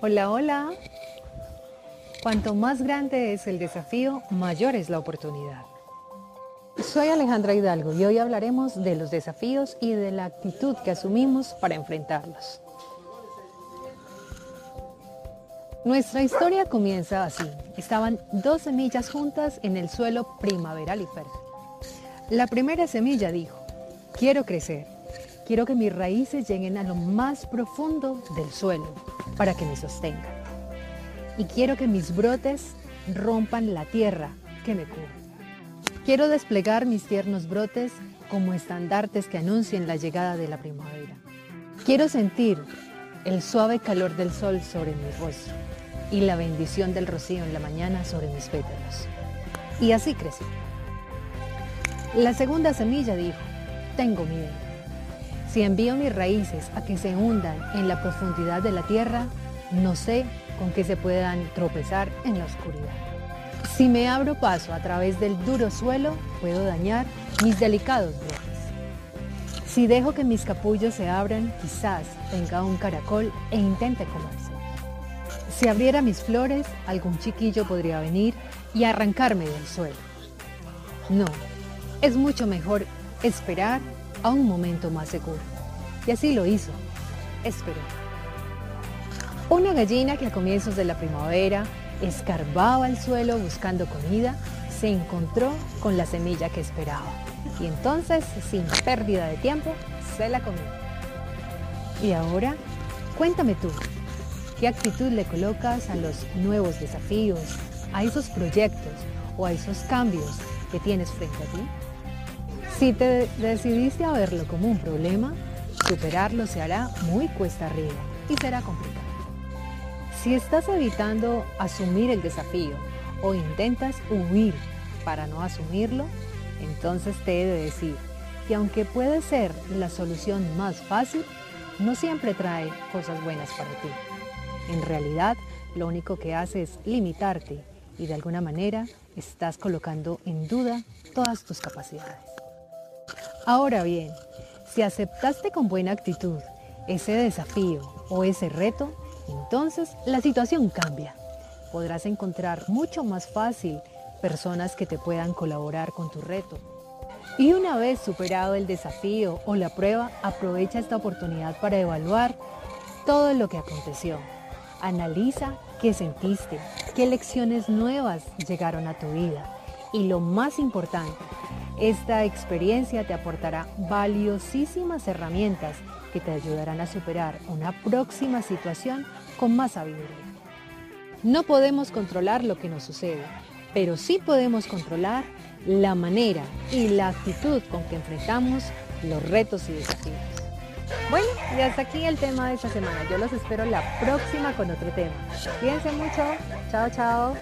Hola, hola. Cuanto más grande es el desafío, mayor es la oportunidad. Soy Alejandra Hidalgo y hoy hablaremos de los desafíos y de la actitud que asumimos para enfrentarlos. Nuestra historia comienza así. Estaban dos semillas juntas en el suelo primaveral y fértil. La primera semilla dijo, quiero crecer, quiero que mis raíces lleguen a lo más profundo del suelo para que me sostengan. Y quiero que mis brotes rompan la tierra que me cubre. Quiero desplegar mis tiernos brotes como estandartes que anuncien la llegada de la primavera. Quiero sentir el suave calor del sol sobre mi rostro y la bendición del rocío en la mañana sobre mis pétalos. Y así crecí. La segunda semilla dijo, tengo miedo. Si envío mis raíces a que se hundan en la profundidad de la tierra, no sé con qué se puedan tropezar en la oscuridad. Si me abro paso a través del duro suelo, puedo dañar mis delicados brotes. Si dejo que mis capullos se abran, quizás venga un caracol e intente comerse. Si abriera mis flores, algún chiquillo podría venir y arrancarme del suelo. No, es mucho mejor esperar a un momento más seguro. Y así lo hizo. Esperó. Una gallina que a comienzos de la primavera escarbaba el suelo buscando comida, se encontró con la semilla que esperaba. Y entonces, sin pérdida de tiempo, se la comió. Y ahora, cuéntame tú, ¿qué actitud le colocas a los nuevos desafíos, a esos proyectos o a esos cambios que tienes frente a ti? Si te decidiste a verlo como un problema, superarlo se hará muy cuesta arriba y será complicado. Si estás evitando asumir el desafío o intentas huir para no asumirlo, entonces te he de decir que aunque puede ser la solución más fácil, no siempre trae cosas buenas para ti. En realidad, lo único que hace es limitarte y de alguna manera estás colocando en duda todas tus capacidades. Ahora bien, si aceptaste con buena actitud ese desafío o ese reto, entonces la situación cambia. Podrás encontrar mucho más fácil personas que te puedan colaborar con tu reto. Y una vez superado el desafío o la prueba, aprovecha esta oportunidad para evaluar todo lo que aconteció. Analiza qué sentiste, qué lecciones nuevas llegaron a tu vida. Y lo más importante, esta experiencia te aportará valiosísimas herramientas que te ayudarán a superar una próxima situación con más sabiduría. No podemos controlar lo que nos sucede, pero sí podemos controlar la manera y la actitud con que enfrentamos los retos y desafíos. Bueno, y hasta aquí el tema de esta semana. Yo los espero la próxima con otro tema. Cuídense mucho. Chao, chao.